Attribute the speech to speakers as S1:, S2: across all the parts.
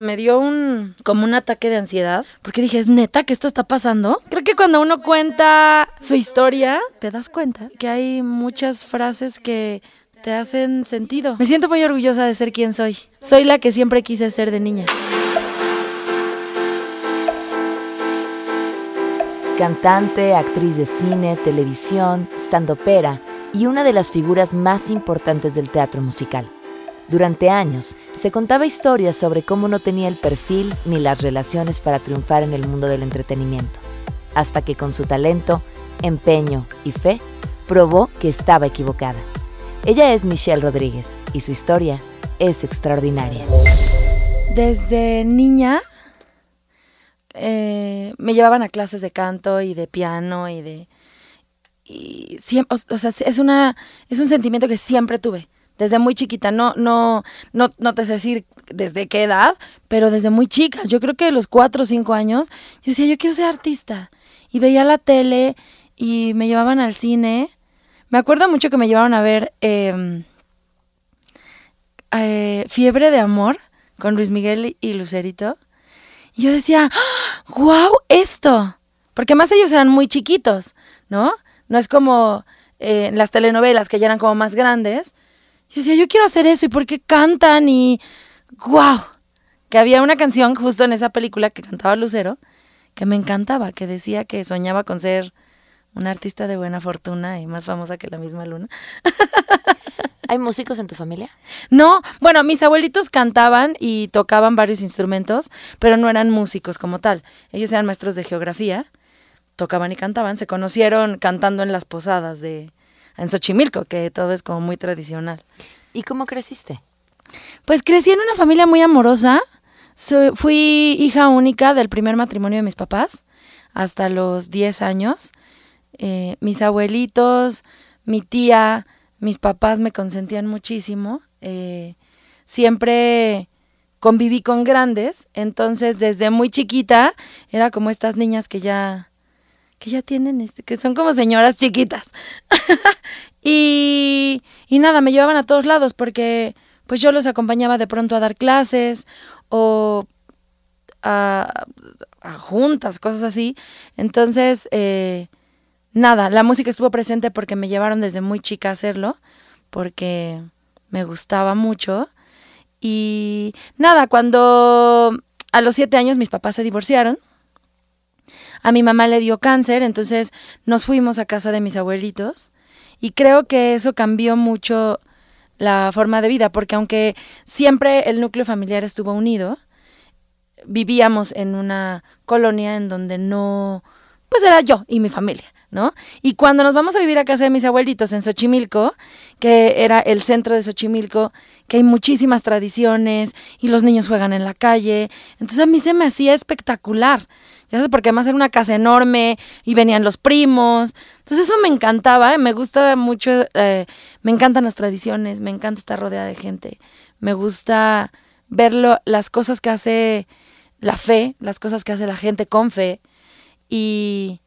S1: me dio un como un ataque de ansiedad porque dije, ¿es neta que esto está pasando? Creo que cuando uno cuenta su historia, te das cuenta que hay muchas frases que te hacen sentido. Me siento muy orgullosa de ser quien soy. Soy la que siempre quise ser de niña.
S2: Cantante, actriz de cine, televisión, standopera y una de las figuras más importantes del teatro musical. Durante años se contaba historias sobre cómo no tenía el perfil ni las relaciones para triunfar en el mundo del entretenimiento, hasta que con su talento, empeño y fe probó que estaba equivocada. Ella es Michelle Rodríguez y su historia es extraordinaria.
S1: Desde niña eh, me llevaban a clases de canto y de piano y de... o sea, es, una, es un sentimiento que siempre tuve desde muy chiquita, no, no, no, no te sé decir desde qué edad, pero desde muy chica, yo creo que a los cuatro o cinco años, yo decía, yo quiero ser artista. Y veía la tele y me llevaban al cine. Me acuerdo mucho que me llevaron a ver em, eh, Fiebre de Amor con Luis Miguel y Lucerito. Y yo decía, wow, esto. Porque más ellos eran muy chiquitos, ¿no? No es como eh, las telenovelas que ya eran como más grandes. Yo decía, yo quiero hacer eso, ¿y por qué cantan? Y wow, que había una canción justo en esa película que cantaba Lucero, que me encantaba, que decía que soñaba con ser una artista de buena fortuna y más famosa que la misma Luna.
S2: ¿Hay músicos en tu familia?
S1: No, bueno, mis abuelitos cantaban y tocaban varios instrumentos, pero no eran músicos como tal. Ellos eran maestros de geografía, tocaban y cantaban, se conocieron cantando en las posadas de, en Xochimilco, que todo es como muy tradicional.
S2: ¿Y cómo creciste?
S1: Pues crecí en una familia muy amorosa. fui hija única del primer matrimonio de mis papás hasta los 10 años. Eh, mis abuelitos, mi tía, mis papás me consentían muchísimo. Eh, siempre conviví con grandes, entonces desde muy chiquita era como estas niñas que ya que ya tienen, este, que son como señoras chiquitas. y, y nada, me llevaban a todos lados porque pues yo los acompañaba de pronto a dar clases o a, juntas, cosas así. Entonces, eh, nada, la música estuvo presente porque me llevaron desde muy chica a hacerlo, porque me gustaba mucho. Y nada, cuando a los siete años mis papás se divorciaron, a mi mamá le dio cáncer, entonces nos fuimos a casa de mis abuelitos y creo que eso cambió mucho la forma de vida, porque aunque siempre el núcleo familiar estuvo unido, vivíamos en una colonia en donde no, pues era yo y mi familia, ¿no? Y cuando nos vamos a vivir a casa de mis abuelitos en Xochimilco, que era el centro de Xochimilco, que hay muchísimas tradiciones y los niños juegan en la calle, entonces a mí se me hacía espectacular. Ya sabes, porque además era una casa enorme y venían los primos. Entonces eso me encantaba, ¿eh? me gusta mucho, eh, me encantan las tradiciones, me encanta estar rodeada de gente, me gusta ver las cosas que hace la fe, las cosas que hace la gente con fe. Y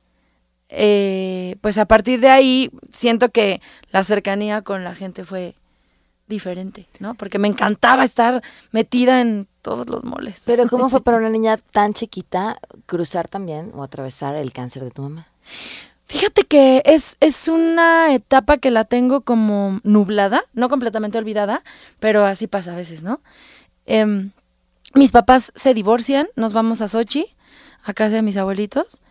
S1: eh, pues a partir de ahí siento que la cercanía con la gente fue diferente, ¿no? Porque me encantaba estar metida en todos los moles.
S2: Pero ¿cómo fue para una niña tan chiquita cruzar también o atravesar el cáncer de tu mamá?
S1: Fíjate que es, es una etapa que la tengo como nublada, no completamente olvidada, pero así pasa a veces, ¿no? Em, mis papás se divorcian, nos vamos a Sochi, a casa de mis abuelitos,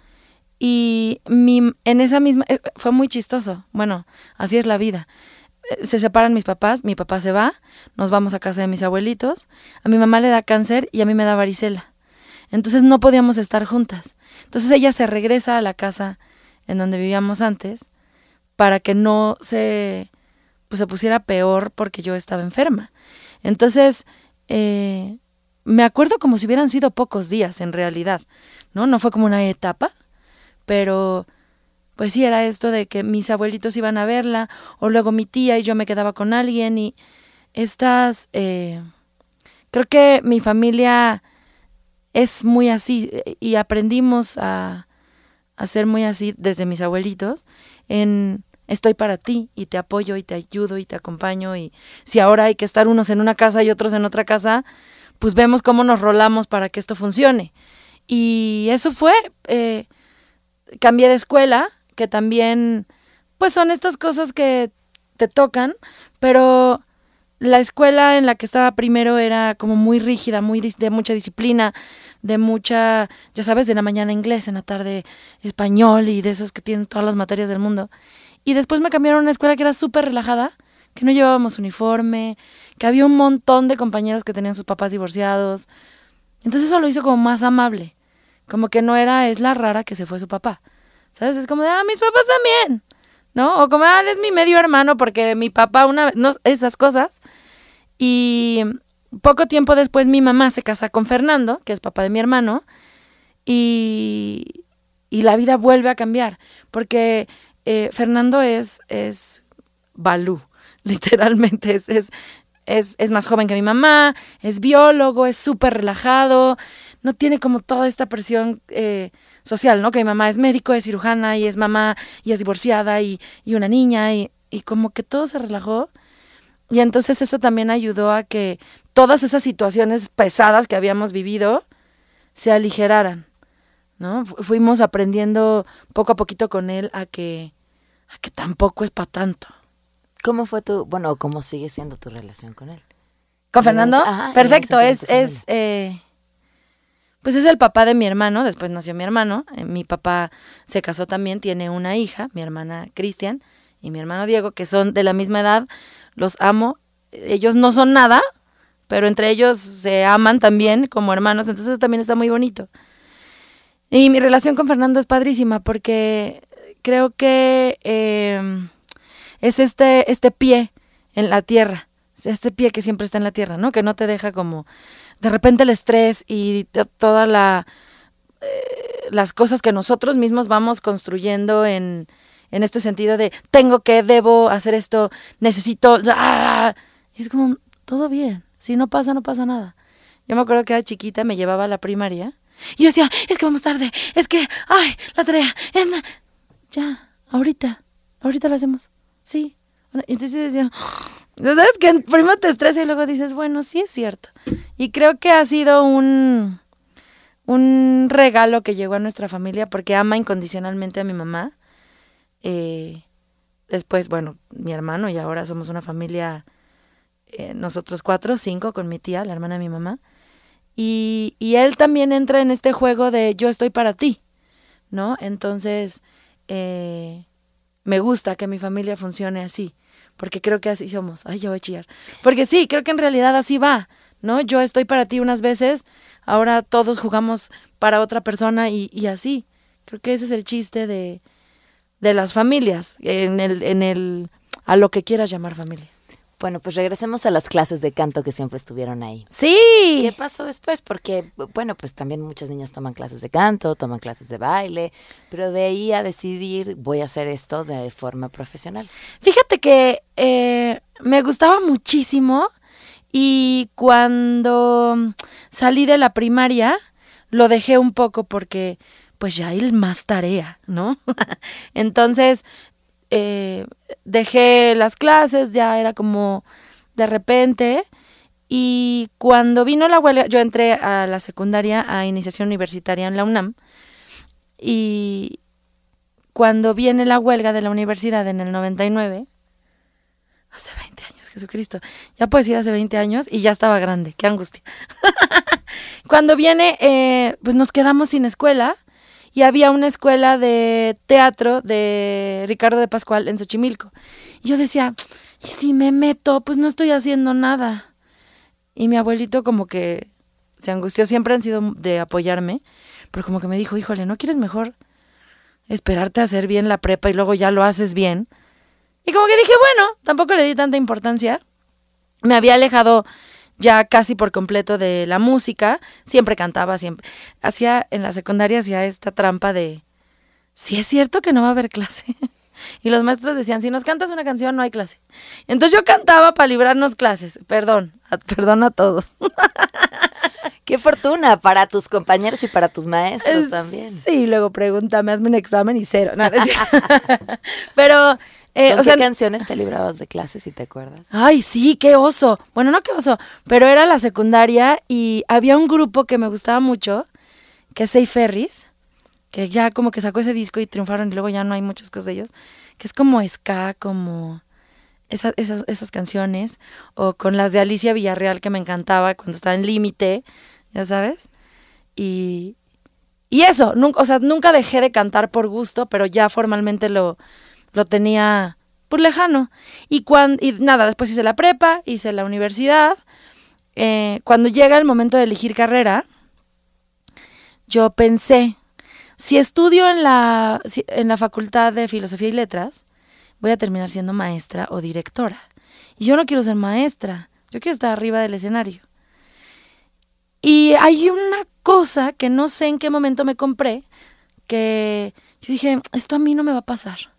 S1: y mi, en esa misma, fue muy chistoso, bueno, así es la vida se separan mis papás, mi papá se va, nos vamos a casa de mis abuelitos, a mi mamá le da cáncer y a mí me da varicela. Entonces no podíamos estar juntas. Entonces ella se regresa a la casa en donde vivíamos antes para que no se, pues, se pusiera peor porque yo estaba enferma. Entonces, eh, me acuerdo como si hubieran sido pocos días en realidad, ¿no? No fue como una etapa, pero pues sí era esto de que mis abuelitos iban a verla, o luego mi tía y yo me quedaba con alguien y estas, eh, creo que mi familia es muy así y aprendimos a, ser muy así desde mis abuelitos en estoy para ti y te apoyo y te ayudo y te acompaño y si ahora hay que estar unos en una casa y otros en otra casa, pues vemos cómo nos rolamos para que esto funcione. Y eso fue, eh, cambié de escuela, que también, pues son estas cosas que te tocan, pero la escuela en la que estaba primero era como muy rígida, muy de mucha disciplina, de mucha, ya sabes, de la mañana inglés, en la tarde español y de esas que tienen todas las materias del mundo. Y después me cambiaron a una escuela que era súper relajada, que no llevábamos uniforme, que había un montón de compañeros que tenían sus papás divorciados. Entonces eso lo hizo como más amable. Como que no era, es la rara que se fue su papá. ¿Sabes? Es como de, ah, mis papás también. ¿No? O como, ah, es mi medio hermano porque mi papá una vez, no, esas cosas. Y poco tiempo después mi mamá se casa con Fernando, que es papá de mi hermano, y, y la vida vuelve a cambiar, porque eh, Fernando es, es Balú, literalmente, es, es, es, es, más joven que mi mamá, es biólogo, es súper relajado, no tiene como toda esta presión eh, social, ¿no? Que mi mamá es médico, es cirujana y es mamá y es divorciada y, y una niña y, y como que todo se relajó. Y entonces eso también ayudó a que todas esas situaciones pesadas que habíamos vivido se aligeraran, ¿no? Fuimos aprendiendo poco a poquito con él a que, a que tampoco es para tanto.
S2: ¿Cómo fue tu, bueno, cómo sigue siendo tu relación con él?
S1: ¿Con Fernando? Perfecto, es, es, eh, pues es el papá de mi hermano, después nació mi hermano, eh, mi papá se casó también, tiene una hija, mi hermana Cristian y mi hermano Diego, que son de la misma edad, los amo, ellos no son nada, pero entre ellos se aman también como hermanos, entonces también está muy bonito. Y mi relación con Fernando es padrísima porque creo que em, es este, este pie en la tierra, este pie que siempre está en la tierra, ¿no? Que no te deja como de repente el estrés y toda la eh, las cosas que nosotros mismos vamos construyendo en, en este sentido de tengo que, debo hacer esto, necesito, ¡ah! y es como todo bien, si no pasa, no pasa nada. Yo me acuerdo que era chiquita, me llevaba a la primaria y yo decía, es que vamos tarde, es que, ay, la tarea, ya, ahorita, ahorita la hacemos, sí. Entonces decía, ¿sabes que Primero te estresa y luego dices, bueno, sí es cierto. Y creo que ha sido un, un regalo que llegó a nuestra familia porque ama incondicionalmente a mi mamá. Eh, después, bueno, mi hermano y ahora somos una familia eh, nosotros cuatro, cinco, con mi tía, la hermana de mi mamá. Y, y, él también entra en este juego de yo estoy para ti, ¿no? Entonces, eh, me gusta que mi familia funcione así, porque creo que así somos. Ay, yo voy a chillar. Porque sí, creo que en realidad así va, ¿no? Yo estoy para ti unas veces, ahora todos jugamos para otra persona y, y así. Creo que ese es el chiste de, de las familias, en el, en el, a lo que quieras llamar familia.
S2: Bueno, pues regresemos a las clases de canto que siempre estuvieron ahí.
S1: Sí.
S2: ¿Qué pasó después? Porque, bueno, pues también muchas niñas toman clases de canto, toman clases de baile, pero de ahí a decidir voy a hacer esto de forma profesional.
S1: Fíjate que eh, me gustaba muchísimo y cuando salí de la primaria lo dejé un poco porque pues ya hay más tarea, ¿no? Entonces eh, dejé las clases, ya era como de repente. Y cuando vino la huelga, yo entré a la secundaria a iniciación universitaria en la UNAM. Y cuando viene la huelga de la universidad en el 99, hace 20 años, Jesucristo, ya puedes ir hace 20 años y ya estaba grande, qué angustia. cuando viene, eh, pues nos quedamos sin escuela y había una escuela de teatro de Ricardo de Pascual en Xochimilco. Y yo decía, ¿y si me meto? Pues no estoy haciendo nada. Y mi abuelito como que se angustió, siempre han sido de apoyarme, pero como que me dijo, híjole, ¿no quieres mejor esperarte a hacer bien la prepa y luego ya lo haces bien? Y como que dije, bueno, tampoco le di tanta importancia. Me había alejado ya casi por completo de la música. Siempre cantaba, siempre. Hacía, en la secundaria hacía esta trampa de, si es cierto que no va a haber clase. Y los maestros decían, si nos cantas una canción no hay clase. Entonces yo cantaba para librarnos clases. Perdón, perdón a todos.
S2: Qué fortuna para tus compañeros y para tus maestros también.
S1: Sí, luego pregúntame, hazme un examen y cero. Pero
S2: eh, ¿Con qué canciones te librabas de clases, si te acuerdas?
S1: Ay, sí, qué oso. Bueno, no qué oso, pero era la secundaria y había un grupo que me gustaba mucho, que es Say Ferris, que ya como que sacó ese disco y triunfaron y luego ya no hay muchas cosas de ellos, que es como ska, como esas, esas, esas canciones, o con las de Alicia Villarreal que me encantaba cuando estaba en Límite, ya sabes. Y, y eso, nunca, o sea, nunca dejé de cantar por gusto, pero ya formalmente lo lo tenía pues, lejano. Y, cuando, y nada, después hice la prepa, hice la universidad. Eh, cuando llega el momento de elegir carrera, yo pensé, si estudio en la, en la Facultad de Filosofía y Letras, voy a terminar siendo maestra o directora. Y yo no quiero ser maestra, yo quiero estar arriba del escenario. Y hay una cosa que no sé en qué momento me compré, que yo dije, esto a mí no me va a pasar.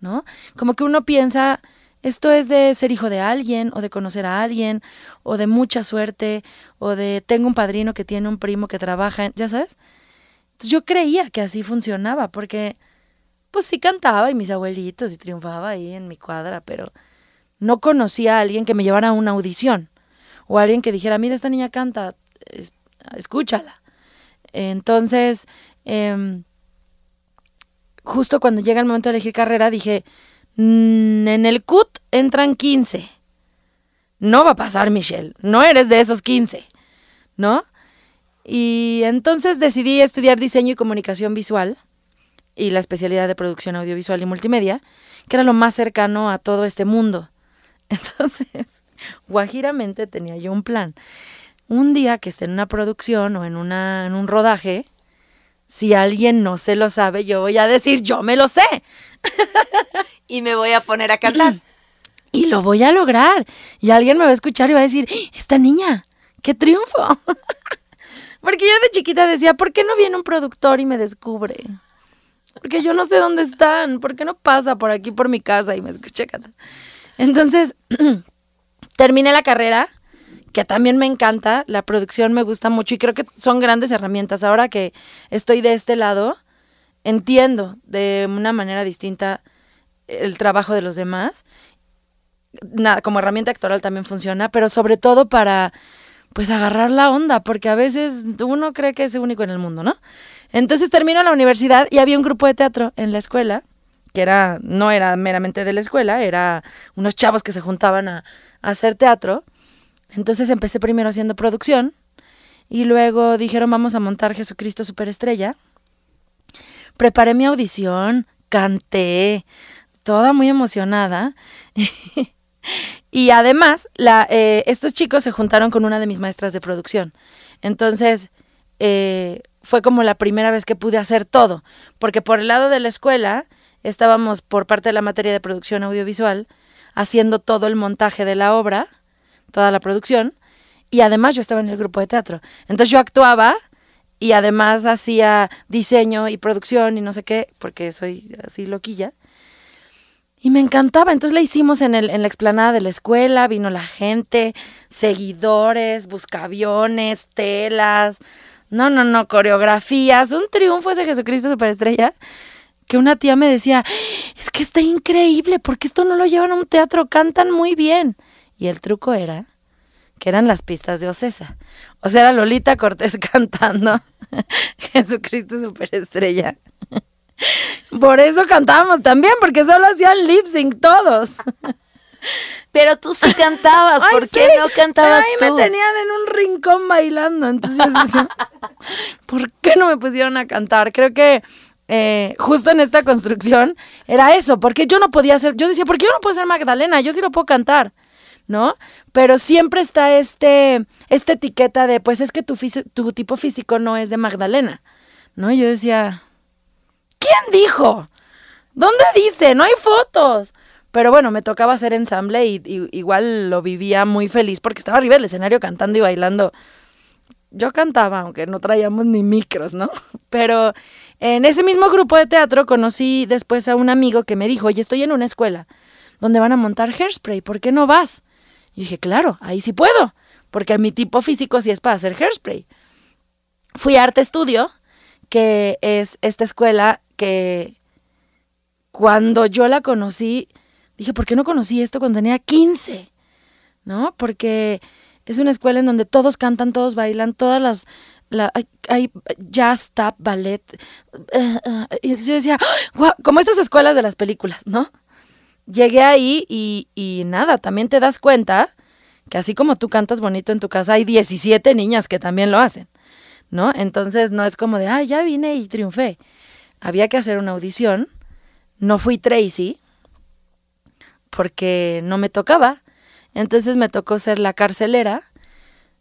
S1: ¿No? Como que uno piensa, esto es de ser hijo de alguien, o de conocer a alguien, o de mucha suerte, o de tengo un padrino que tiene un primo que trabaja, ¿ya sabes? yo creía que así funcionaba, porque pues sí cantaba y mis abuelitos y triunfaba ahí en mi cuadra, pero no conocía a alguien que me llevara a una audición, o alguien que dijera, mira, esta niña canta, escúchala. Entonces, eh, justo cuando llega el momento de elegir carrera, dije, mm, en el CUT entran 15. No va a pasar, Michelle. No eres de esos 15. ¿No? Y entonces decidí estudiar diseño y comunicación visual y la especialidad de producción audiovisual y multimedia, que era lo más cercano a todo este mundo. Entonces, guajiramente tenía yo un plan. Un día que esté en una producción o en, una, en un rodaje, si alguien no se lo sabe, yo voy a decir, yo me lo sé.
S2: y me voy a poner a cantar.
S1: Y lo voy a lograr. Y alguien me va a escuchar y va a decir, esta niña, qué triunfo. Porque yo de chiquita decía, ¿por qué no viene un productor y me descubre? Porque yo no sé dónde están, ¿por qué no pasa por aquí, por mi casa y me escucha cantar? Entonces, terminé la carrera que también me encanta, la producción me gusta mucho y creo que son grandes herramientas. Ahora que estoy de este lado, entiendo de una manera distinta el trabajo de los demás. Nada, como herramienta actoral también funciona, pero sobre todo para pues agarrar la onda, porque a veces uno cree que es único en el mundo, ¿no? Entonces termino la universidad y había un grupo de teatro en la escuela, que era, no era meramente de la escuela, era unos chavos que se juntaban a, a hacer teatro. Entonces empecé primero haciendo producción y luego dijeron vamos a montar Jesucristo Superestrella. Preparé mi audición, canté, toda muy emocionada. y además, la, eh, estos chicos se juntaron con una de mis maestras de producción. Entonces, eh, fue como la primera vez que pude hacer todo, porque por el lado de la escuela estábamos por parte de la materia de producción audiovisual haciendo todo el montaje de la obra toda la producción, y además yo estaba en el grupo de teatro. Entonces yo actuaba y además hacía diseño y producción y no sé qué, porque soy así loquilla. Y me encantaba. Entonces la hicimos en, el, en la explanada de la escuela, vino la gente, seguidores, buscaviones, telas. No, no, no, coreografías. Un triunfo ese Jesucristo Superestrella. Que una tía me decía, es que está increíble, porque esto no lo llevan a un teatro, cantan muy bien. Y el truco era que eran las pistas de Ocesa. O sea, era Lolita Cortés cantando Jesucristo Superestrella. Por eso cantábamos también, porque solo hacían lip sync todos.
S2: Pero tú sí cantabas, ¿por qué no cantabas
S1: Ahí me tenían en un rincón bailando, entonces yo decía, ¿por qué no me pusieron a cantar? Creo que eh, justo en esta construcción era eso, porque yo no podía ser, yo decía, ¿por qué yo no puedo ser Magdalena? Yo sí lo puedo cantar. ¿No? Pero siempre está este, esta etiqueta de, pues es que tu, tu tipo físico no es de Magdalena, ¿no? yo decía, ¿quién dijo? ¿Dónde dice? No hay fotos. Pero bueno, me tocaba hacer ensamble y, y igual lo vivía muy feliz porque estaba arriba del escenario cantando y bailando. Yo cantaba, aunque no traíamos ni micros, ¿no? Pero en ese mismo grupo de teatro conocí después a un amigo que me dijo, oye, estoy en una escuela donde van a montar hairspray, ¿por qué no vas? Y dije, claro, ahí sí puedo, porque mi tipo físico sí es para hacer hairspray. Fui a Arte Estudio, que es esta escuela que cuando yo la conocí, dije, ¿por qué no conocí esto cuando tenía 15? ¿No? Porque es una escuela en donde todos cantan, todos bailan, todas las... hay, jazz, tap, ballet. Eh, eh, y yo decía, wow, como estas escuelas de las películas, ¿no? Llegué ahí y, nada, también te das cuenta que así como tú cantas bonito en tu casa, hay 17 niñas que también lo hacen, ¿no? Entonces no es como de, ah, ya vine y triunfé. Había que hacer una audición. No fui Tracy porque no me tocaba. Entonces me tocó ser la carcelera.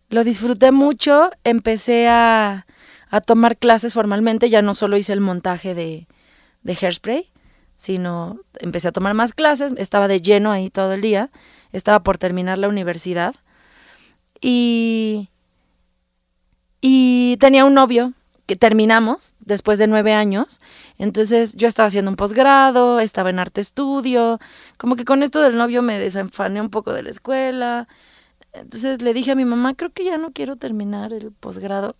S1: Lo disfruté mucho. Empecé a, a tomar clases formalmente. Ya no solo hice el montaje de, de Hairspray, sino empecé a tomar más clases. Estaba de lleno ahí todo el día. Estaba por terminar la universidad. Y, y tenía un novio que terminamos después de nueve años. Entonces yo estaba haciendo un posgrado, estaba en arte estudio, como que con esto del novio me desenfané un poco de la escuela. Entonces le dije a mi mamá, creo que ya no quiero terminar el posgrado.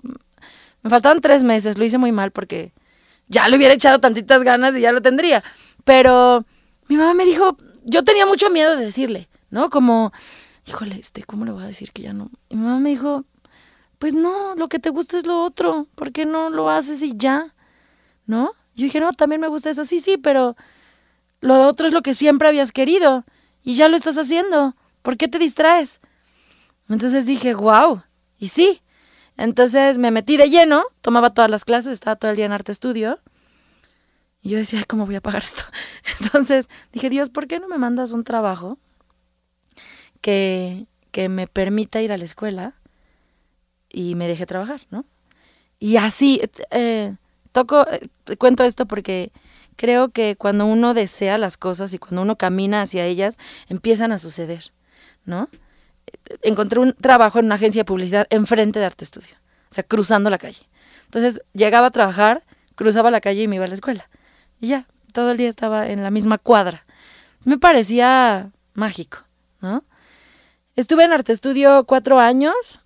S1: Me faltaban tres meses, lo hice muy mal porque ya le hubiera echado tantitas ganas y ya lo tendría. Pero mi mamá me dijo, yo tenía mucho miedo de decirle, ¿no? Como, híjole, este, ¿cómo le voy a decir que ya no? Y mi mamá me dijo, pues no, lo que te gusta es lo otro, ¿por qué no lo haces y ya? ¿No? Yo dije, no, también me gusta eso, sí, sí, pero lo otro es lo que siempre habías querido y ya lo estás haciendo, ¿por qué te distraes? Entonces dije, wow, y sí. Entonces me metí de lleno, tomaba todas las clases, estaba todo el día en arte estudio. Yo decía, ¿cómo voy a pagar esto? Entonces dije, Dios, ¿por qué no me mandas un trabajo que, que me permita ir a la escuela y me dejé trabajar, ¿no? Y así, eh, toco, eh, cuento esto porque creo que cuando uno desea las cosas y cuando uno camina hacia ellas, empiezan a suceder, ¿no? Encontré un trabajo en una agencia de publicidad enfrente de Arte Estudio, o sea, cruzando la calle. Entonces llegaba a trabajar, cruzaba la calle y me iba a la escuela. Y ya, todo el día estaba en la misma cuadra. Me parecía mágico, ¿no? Estuve en Arte Estudio cuatro años,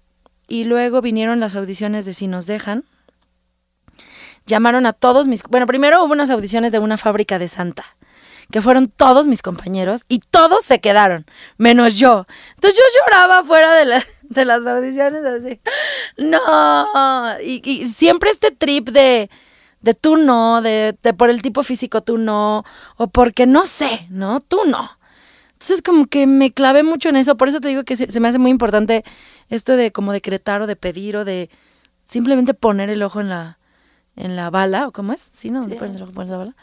S1: y luego vinieron las audiciones de Si nos dejan. Llamaron a todos mis... Bueno, primero hubo unas audiciones de una fábrica de Santa, que fueron todos mis compañeros y todos se quedaron, menos yo. Entonces yo lloraba fuera de, de las audiciones así. No. Y, siempre este trip de, de tú no, de, de por el tipo físico tú no, o porque no sé, ¿no? Tú no. Entonces como que me clavé mucho en eso, por eso te digo que se, me hace muy importante esto de como decretar o de pedir o de simplemente poner el ojo en la, en la bala, o cómo es, ¿sí? ¿No? ¿Dónde pones el ojo, pones la bala?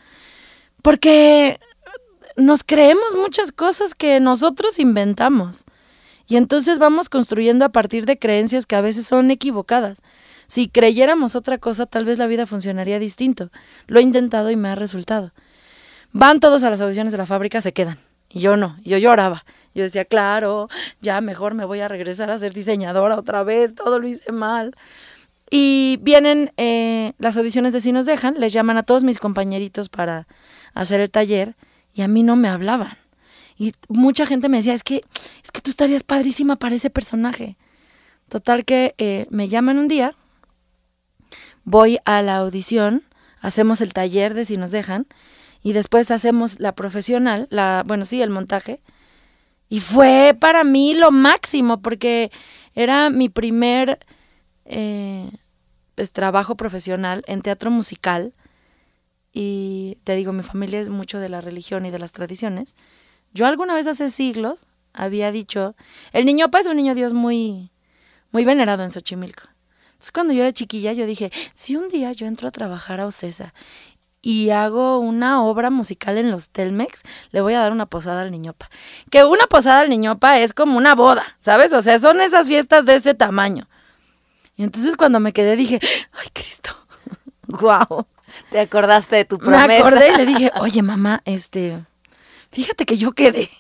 S1: Porque nos creemos muchas cosas que nosotros inventamos. Y entonces vamos construyendo a partir de creencias que a veces son equivocadas. Si creyéramos otra cosa, tal vez la vida funcionaría distinto. Lo he intentado y me ha resultado. Van todos a las audiciones de la fábrica, se quedan. Y yo no, yo lloraba. Yo decía, claro, ya mejor me voy a regresar a ser diseñadora otra vez, todo lo hice mal. Y vienen eh, las audiciones de Si nos dejan, les llaman a todos mis compañeritos para hacer el taller y a mí no me hablaban. Y mucha gente me decía, es que, es que tú estarías padrísima para ese personaje. Total que eh, me llaman un día, voy a la audición, hacemos el taller de Si nos dejan y después hacemos la profesional, la, bueno, sí, el montaje. Y fue para mí lo máximo porque era mi primer eh, pues, trabajo profesional en teatro musical. Y te digo, mi familia es mucho de la religión y de las tradiciones. Yo alguna vez hace siglos había dicho, el niñopa es un niño Dios muy, muy venerado en Xochimilco. Entonces cuando yo era chiquilla yo dije, si un día yo entro a trabajar a Ocesa y hago una obra musical en los Telmex, le voy a dar una posada al niñopa. Que una posada al niñopa es como una boda, ¿sabes? O sea, son esas fiestas de ese tamaño. Y entonces cuando me quedé dije, ay Cristo,
S2: guau. Te acordaste de tu promesa.
S1: Me acordé y le dije, oye mamá, este, fíjate que yo quedé.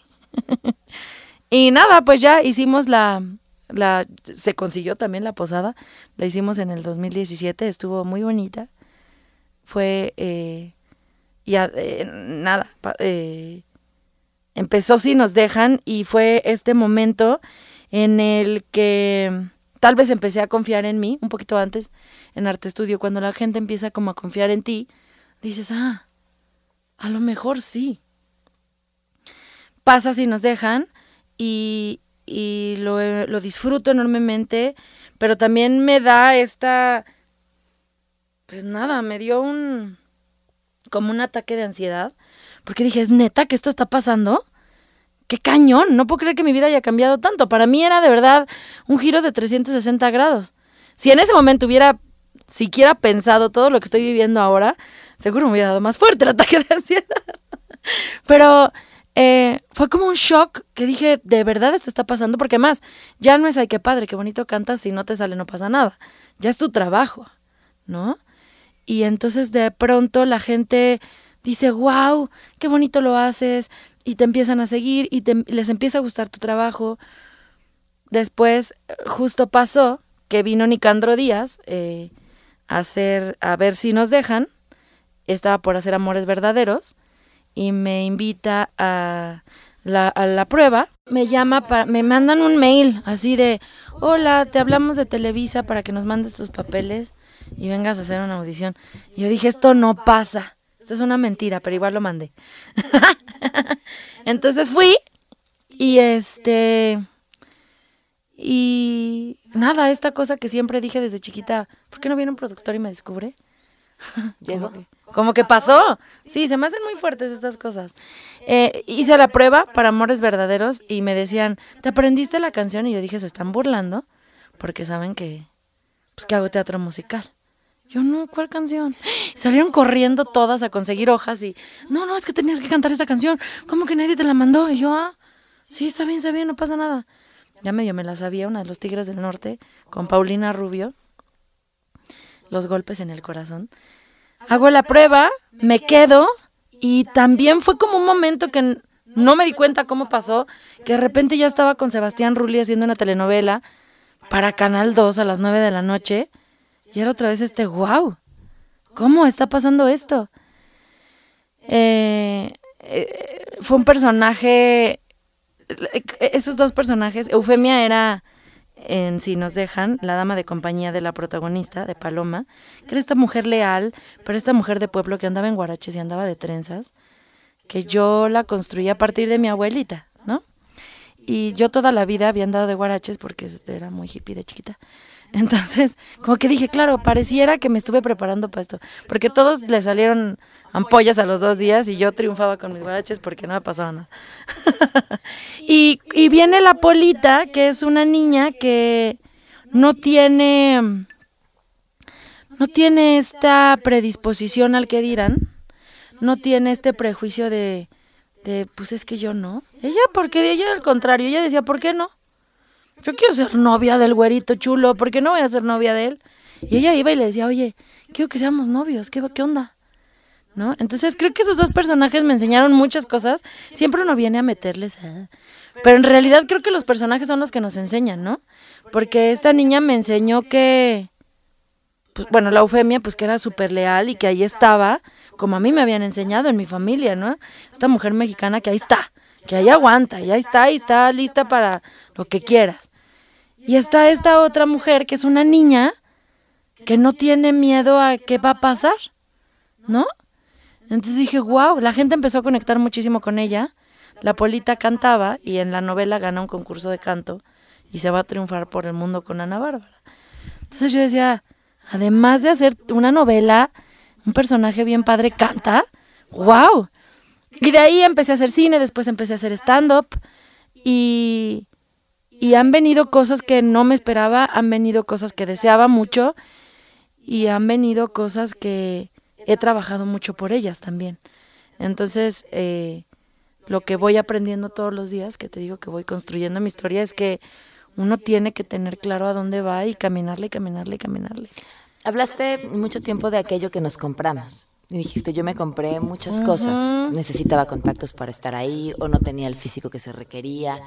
S1: y nada, pues ya hicimos la, la, se consiguió también la posada, la hicimos en el 2017, estuvo muy bonita. Fue, eh, ya, eh, nada, eh, empezó si nos dejan y fue este momento en el que tal vez empecé a confiar en mí, un poquito antes, en Arte Estudio, cuando la gente empieza como a confiar en ti, dices, ah, a lo mejor sí. Pasa si nos dejan y, y lo, lo disfruto enormemente, pero también me da esta, pues nada, me dio un, como un ataque de ansiedad, porque dije, ¿es neta que esto está pasando? qué cañón, no puedo creer que mi vida haya cambiado tanto. Para mí era de verdad un giro de 360 grados. Si en ese momento hubiera siquiera pensado todo lo que estoy viviendo ahora, seguro me hubiera dado más fuerte el ataque de ansiedad. Pero eh, fue como un shock que dije, de verdad esto está pasando, porque más, ya no es, ay, qué padre, qué bonito cantas, si no te sale no pasa nada. Ya es tu trabajo, ¿no? Y entonces de pronto la gente dice, wow, qué bonito lo haces, y te empiezan a seguir y les empieza a gustar tu trabajo. Después, justo pasó que vino Nicandro Díaz eh, a, hacer, a ver si nos dejan. Estaba por hacer Amores Verdaderos y me invita a la, a la prueba. Me llama, para, me mandan un mail así de, hola, te hablamos de Televisa para que nos mandes tus papeles y vengas a hacer una audición. Y yo dije, esto no pasa. Esto es una mentira, pero igual lo mandé. Entonces fui y este... Y nada, esta cosa que siempre dije desde chiquita, ¿por qué no viene un productor y me descubre?
S2: Llegó.
S1: Como que pasó. Sí, se me hacen muy fuertes estas cosas. Eh, hice la prueba para Amores Verdaderos y me decían, ¿te aprendiste la canción? Y yo dije, se están burlando porque saben que, pues, que hago teatro musical. Yo no, ¿cuál canción? Salieron corriendo todas a conseguir hojas y, no, no, es que tenías que cantar esta canción. ¿Cómo que nadie te la mandó? Y yo, ah, sí, está bien, está bien, no pasa nada. Ya medio me la sabía, una de los Tigres del Norte, con Paulina Rubio. Los golpes en el corazón. Hago la prueba, me quedo y también fue como un momento que no me di cuenta cómo pasó, que de repente ya estaba con Sebastián Rulli haciendo una telenovela para Canal 2 a las 9 de la noche y era otra vez este, wow, ¿cómo está pasando esto? Eh, eh, fue un personaje, esos dos personajes, Eufemia era en Si nos dejan, la dama de compañía de la protagonista, de Paloma, que era esta mujer leal, pero esta mujer de pueblo que andaba en guaraches y andaba de trenzas, que yo la construí a partir de mi abuelita, ¿no? Y yo toda la vida había andado de guaraches porque era muy hippie de chiquita. Entonces, como que dije, claro, pareciera que me estuve preparando para esto, porque todos le salieron ampollas a los dos días y yo triunfaba con mis guaraches porque no me pasaba nada. y, y viene la Polita, que es una niña que no tiene, no tiene esta predisposición al que dirán, no tiene este prejuicio de, pues es que yo no. Ella, porque ella al contrario, ella decía, ¿por qué no? Yo quiero ser novia del güerito chulo, ¿por qué no voy a ser novia de él? Y ella iba y le decía, oye, quiero que seamos novios, ¿qué, qué onda? ¿No? Entonces creo que esos dos personajes me enseñaron muchas cosas. Siempre uno viene a meterles a... Pero en realidad creo que los personajes son los que nos enseñan, ¿no? Porque esta niña me enseñó que, pues, bueno, la Eufemia, pues que era súper leal y que ahí estaba, como a mí me habían enseñado en mi familia, ¿no? Esta mujer mexicana que ahí está, que ahí aguanta, y ahí está, y está lista para lo que quieras. Y está esta otra mujer que es una niña que no tiene miedo a qué va a pasar, ¿no? Entonces dije, wow, la gente empezó a conectar muchísimo con ella. La Polita cantaba y en la novela gana un concurso de canto y se va a triunfar por el mundo con Ana Bárbara. Entonces yo decía, además de hacer una novela, un personaje bien padre canta, wow. Y de ahí empecé a hacer cine, después empecé a hacer stand-up y, y han venido cosas que no me esperaba, han venido cosas que deseaba mucho y han venido cosas que he trabajado mucho por ellas también. Entonces, eh, lo que voy aprendiendo todos los días, que te digo que voy construyendo mi historia, es que uno tiene que tener claro a dónde va y caminarle, caminarle, caminarle.
S2: Hablaste mucho tiempo de aquello que nos compramos. Y dijiste, yo me compré muchas cosas. Necesitaba contactos para estar ahí o no tenía el físico que se requería.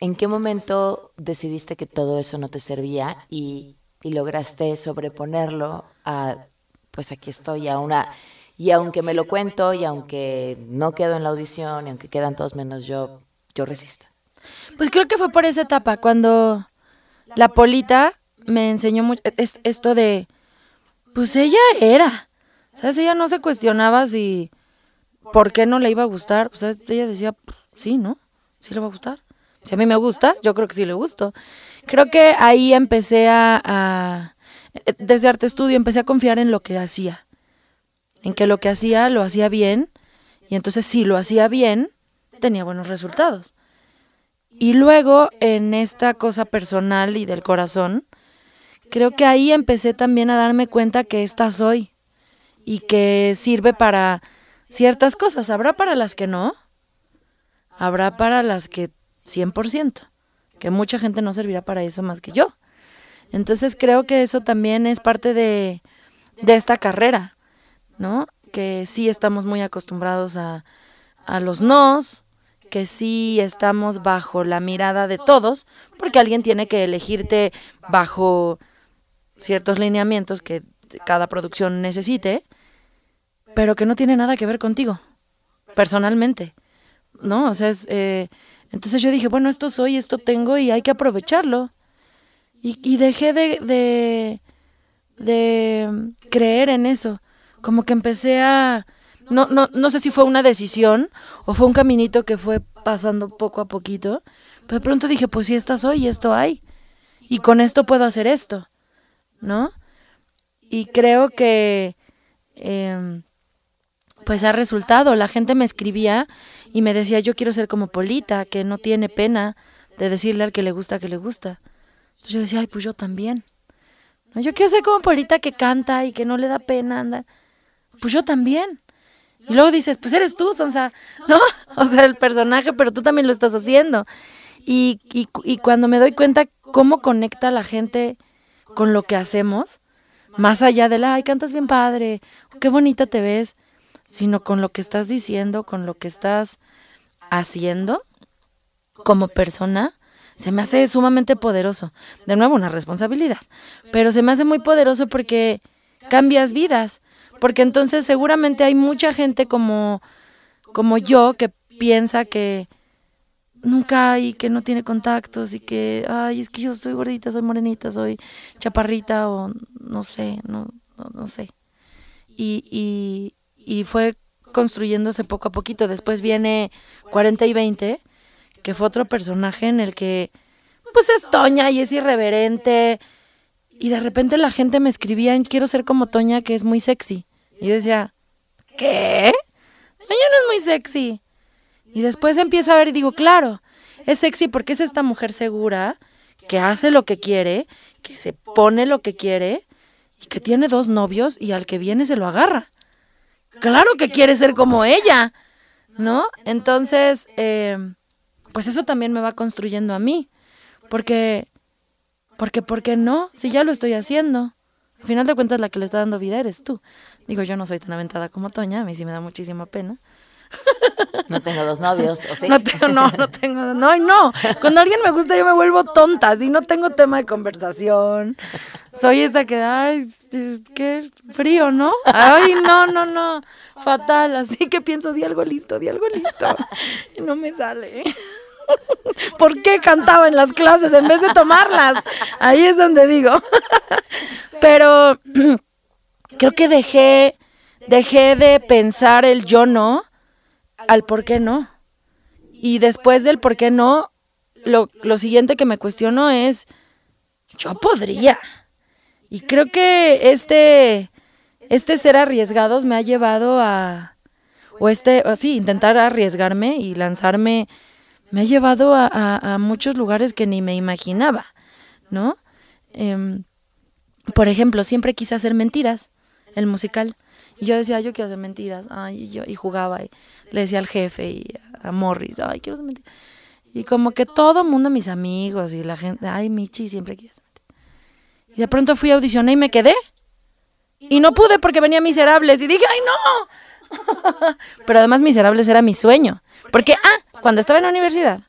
S2: ¿En qué momento decidiste que todo eso no te servía y, lograste sobreponerlo a, pues aquí estoy, a una... Y aunque me lo cuento y aunque no quedo en la audición y aunque quedan todos menos yo, yo resisto?
S1: Pues creo que fue por esa etapa, cuando la Polita me enseñó mucho, esto de, pues ella era. ¿Sabes? Ella no se cuestionaba si por qué no le iba a gustar. O sea, ella decía, pues, sí, ¿no? Sí le va a gustar. Si a mí me gusta, yo creo que sí le gusto. Creo que ahí empecé a, desde Arte Estudio, empecé a confiar en lo que hacía. En que lo que hacía lo hacía bien. Y entonces si lo hacía bien, tenía buenos resultados. Y luego en esta cosa personal y del corazón, creo que ahí empecé también a darme cuenta que esta soy y que sirve para ciertas cosas. Habrá para las que no, habrá para las que 100%, que mucha gente no servirá para eso más que yo. Entonces creo que eso también es parte de, de esta carrera, ¿no? Que sí estamos muy acostumbrados a, a los nos, que sí estamos bajo la mirada de todos, porque alguien tiene que elegirte bajo ciertos lineamientos que cada producción necesite, pero que no tiene nada que ver contigo, personalmente, ¿no? O sea, es, eh, entonces yo dije, bueno, esto soy, esto tengo y hay que aprovecharlo. Y, dejé de, de, de creer en eso, como que empecé a... No, no, no sé si fue una decisión o fue un caminito que fue pasando poco a poquito, pero de pronto dije, pues si esta soy, esto hay. Y con esto puedo hacer esto. ¿no? Y creo que em, pues ha resultado. La gente me escribía y me decía, yo quiero ser como Polita, que no tiene pena de decirle al que le gusta que le gusta. Entonces yo decía, ay, pues yo también. Yo quiero ser como Polita que canta y que no le da pena andar. Pues yo también. Y luego dices, pues eres tú, Sonsa, ¿no? O sea, el personaje, pero tú también lo estás haciendo. Y, y, y cuando me doy cuenta cómo conecta la gente con lo que hacemos, más allá de la, ay, cantas bien padre, qué bonita te ves, sino con lo que estás diciendo, con lo que estás haciendo como persona, se me hace sumamente poderoso. De nuevo, una responsabilidad, pero se me hace muy poderoso porque cambias vidas, porque entonces seguramente hay mucha gente como, como yo que piensa que nunca hay, que no tiene contactos y que, ay, es que yo soy gordita, soy morenita, soy chaparrita o no sé, no, no, sé. Y, y, y fue construyéndose poco a poquito. Después viene 40 y 20, que fue otro personaje en el que, pues es Toña y es irreverente. Y de repente la gente me escribía, quiero ser como Toña, que es muy sexy. Y yo decía, ¿qué? Toña no es muy sexy. Y después empiezo a ver y digo, claro, es sexy porque es esta mujer segura, que hace lo que quiere, que se pone lo que quiere y que tiene dos novios y al que viene se lo agarra. Claro que quiere ser como ella, ¿no? Entonces, eh, pues eso también me va construyendo a mí, porque, porque, ¿por qué no? Si ya lo estoy haciendo. Al final de cuentas, la que le está dando vida eres tú. Digo, yo no soy tan aventada como Toña, a mí sí me da muchísima pena.
S2: No tengo dos novios, ¿o sí?
S1: No, tengo, no, no tengo, no, no. Cuando alguien me gusta yo me vuelvo tonta, si no tengo tema de conversación. Soy esta que, ay, que frío, ¿no? Ay, no, no, no, fatal. Así que pienso, di algo listo, di algo listo. Y no me sale. ¿Por qué cantaba en las clases en vez de tomarlas? Ahí es donde digo. Pero creo que dejé, dejé de pensar el yo no al por qué no. Y después del por qué no, lo, lo siguiente que me cuestiono es, yo podría. Y creo que este, este ser arriesgados me ha llevado a, o este, así, intentar arriesgarme y lanzarme, me ha llevado a, a, muchos lugares que ni me imaginaba, ¿no? Em, por ejemplo, siempre quise hacer mentiras, el musical. Y yo decía, yo quiero hacer mentiras. Ay, y, yo, y jugaba. Y, le decía al jefe y a Morris, ay, quiero mentir. Y como que todo el mundo, mis amigos y la gente, ay, Michi, siempre quieres mentir. Y de pronto fui a audicionar y me quedé. Y no pude porque venía Miserables y dije, ¡ay no! Pero además Miserables era mi sueño. Porque, ah, cuando estaba en la universidad,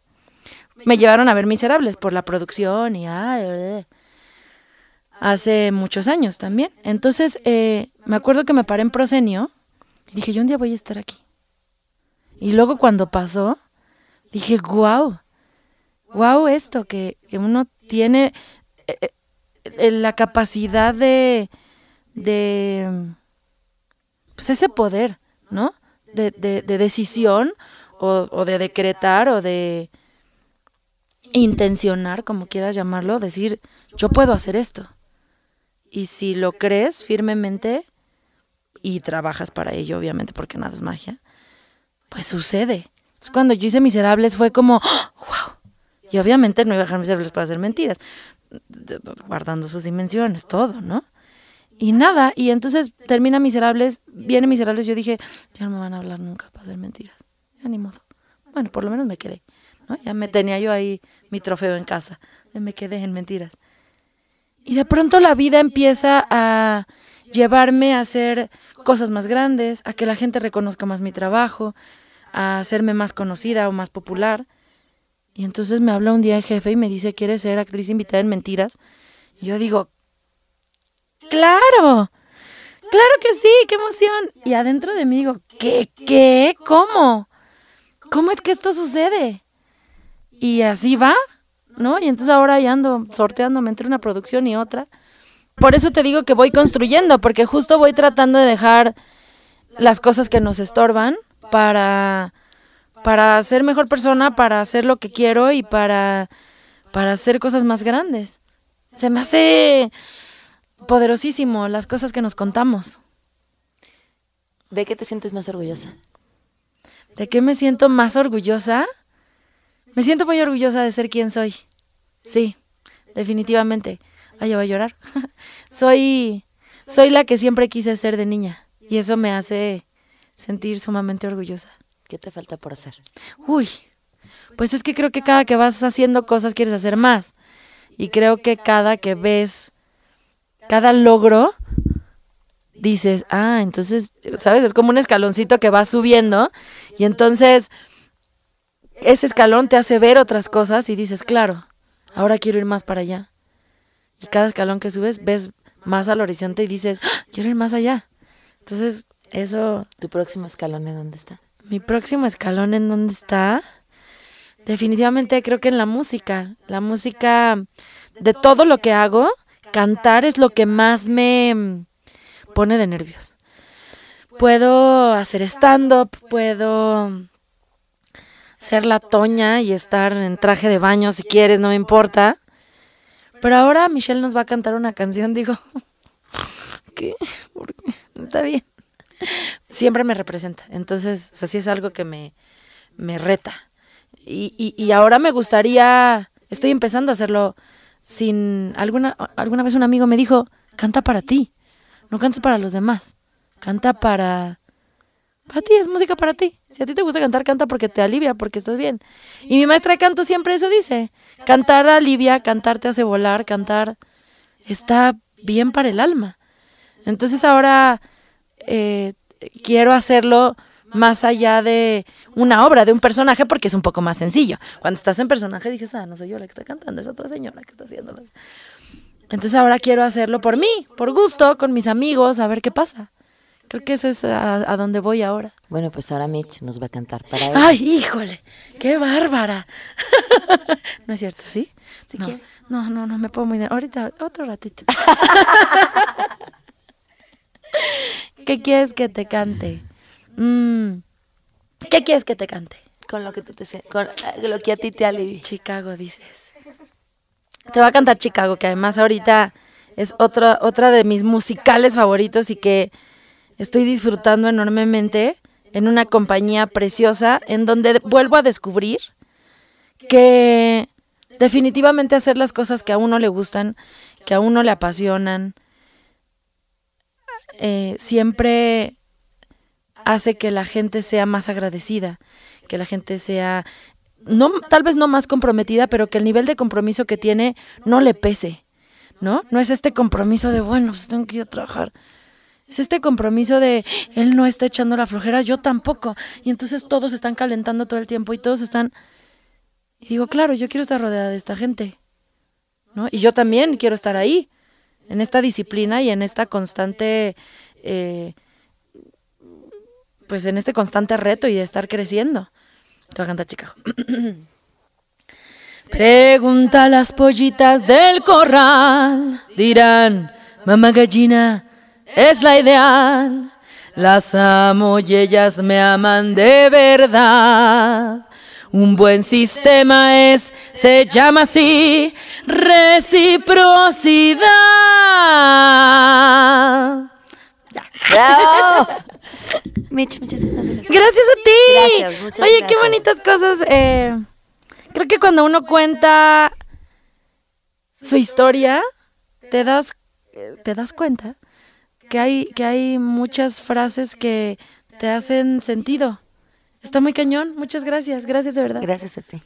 S1: me llevaron a ver Miserables por la producción y, ay, hace muchos años también. Entonces, eh, me acuerdo que me paré en Prosenio, dije, yo un día voy a estar aquí. Y luego cuando pasó, dije, wow, wow esto, que, que uno tiene eh, eh, la capacidad de, de, pues ese poder, ¿no? De, de, de decisión o, o de decretar o de intencionar, como quieras llamarlo, decir, yo puedo hacer esto. Y si lo crees firmemente y trabajas para ello, obviamente, porque nada es magia, pues sucede. cuando yo hice Miserables fue como, wow. Y obviamente no iba a dejar Miserables para hacer mentiras, guardando sus dimensiones, todo, ¿no? Y nada, y entonces termina Miserables, viene Miserables, yo dije, ya no me van a hablar nunca para hacer mentiras. Ya ni modo. Bueno, por lo menos me quedé, ¿no? Ya me tenía yo ahí mi trofeo en casa, me quedé en mentiras. Y de pronto la vida empieza a llevarme a hacer cosas más grandes, a que la gente reconozca más mi trabajo, a hacerme más conocida o más popular. Y entonces me habla un día el jefe y me dice, ¿quieres ser actriz invitada en Mentiras? Y yo digo, claro, claro que sí, qué emoción. Y adentro de mí digo, ¿qué? ¿Qué? ¿Cómo? ¿Cómo es que esto sucede? Y así va. ¿No? Y entonces ahora ya ando sorteándome entre una producción y otra. Por eso te digo que voy construyendo, porque justo voy tratando de dejar las cosas que nos estorban para, para ser mejor persona, para hacer lo que quiero y para, para hacer cosas más grandes. Se me hace poderosísimo las cosas que nos contamos.
S2: ¿De qué te sientes más orgullosa?
S1: ¿De qué me siento más orgullosa? Me siento muy orgullosa de ser quien soy. Sí, definitivamente. Ay, yo voy a llorar. soy, soy la que siempre quise ser de niña y eso me hace sentir sumamente orgullosa.
S2: ¿Qué te falta por hacer?
S1: Uy, pues es que creo que cada que vas haciendo cosas quieres hacer más. Y creo que cada que ves, cada logro, dices, ah, entonces, ¿sabes? Es como un escaloncito que va subiendo y entonces ese escalón te hace ver otras cosas y dices, claro, ahora quiero ir más para allá. Y cada escalón que subes ves más al horizonte y dices, ¡Ah! quiero ir más allá. Entonces, eso...
S2: ¿Tu próximo escalón en dónde está?
S1: Mi próximo escalón en dónde está? Definitivamente creo que en la música. La música de todo lo que hago, cantar es lo que más me pone de nervios. Puedo hacer stand-up, puedo ser la toña y estar en traje de baño si quieres, no me importa. Pero ahora Michelle nos va a cantar una canción, digo, ¿qué? ¿Por qué? Está bien. Siempre me representa, entonces así es algo que me, me reta. Y, y, y ahora me gustaría, estoy empezando a hacerlo sin, alguna, alguna vez un amigo me dijo, canta para ti, no cantes para los demás, canta para, para ti, es música para ti. Si a ti te gusta cantar, canta porque te alivia, porque estás bien. Y mi maestra de canto siempre eso dice. Cantar alivia, cantar te hace volar, cantar está bien para el alma. Entonces ahora eh, quiero hacerlo más allá de una obra, de un personaje, porque es un poco más sencillo. Cuando estás en personaje dices, ah, no soy yo la que está cantando, es otra señora que está haciéndolo. Entonces ahora quiero hacerlo por mí, por gusto, con mis amigos, a ver qué pasa. Creo que eso es a, donde voy ahora.
S2: Bueno, pues ahora Mitch nos va a cantar para él.
S1: ¡Ay, híjole! ¡Qué bárbara! no es cierto, ¿sí?
S2: Si
S1: no,
S2: quieres.
S1: No, no, no, me puedo muy... Ahorita, otro ratito. ¿Qué quieres que te cante? Mm, ¿Qué quieres que te cante?
S2: Con lo que, tú te, con lo que a ti te alivia.
S1: Chicago, dices. Te va a cantar Chicago, que además ahorita es otra, otra de mis musicales favoritos y que estoy disfrutando enormemente en una compañía preciosa en donde vuelvo a descubrir que definitivamente hacer las cosas que a uno le gustan, que a uno le apasionan, eh, siempre hace que la gente sea más agradecida, que la gente sea, no, tal vez no más comprometida, pero que el nivel de compromiso que tiene no le pese, ¿no? No es este compromiso de, bueno, pues tengo que ir a trabajar Es este compromiso de él no está echando la flojera, yo tampoco. Y entonces todos están calentando todo el tiempo y todos están. Y digo, claro, yo quiero estar rodeada de esta gente. ¿no? Y yo también quiero estar ahí, en esta disciplina y en esta constante. Eh, pues en este constante reto y de estar creciendo. Te voy a cantar, chica. Pregunta a las pollitas del corral, dirán, mamá gallina es la ideal. Las amo y ellas me aman de verdad. Un buen sistema es, se llama así, reciprocidad.
S2: ¡Bravo! Mitch, muchas gracias.
S1: Gracias a ti.
S2: Gracias, muchas
S1: Oye, qué bonitas cosas. eh, creo que cuando uno cuenta su historia, te das, eh, te das cuenta que hay, que hay muchas frases que te hacen sentido. Está muy cañón. Muchas gracias. Gracias de verdad.
S2: Gracias a ti.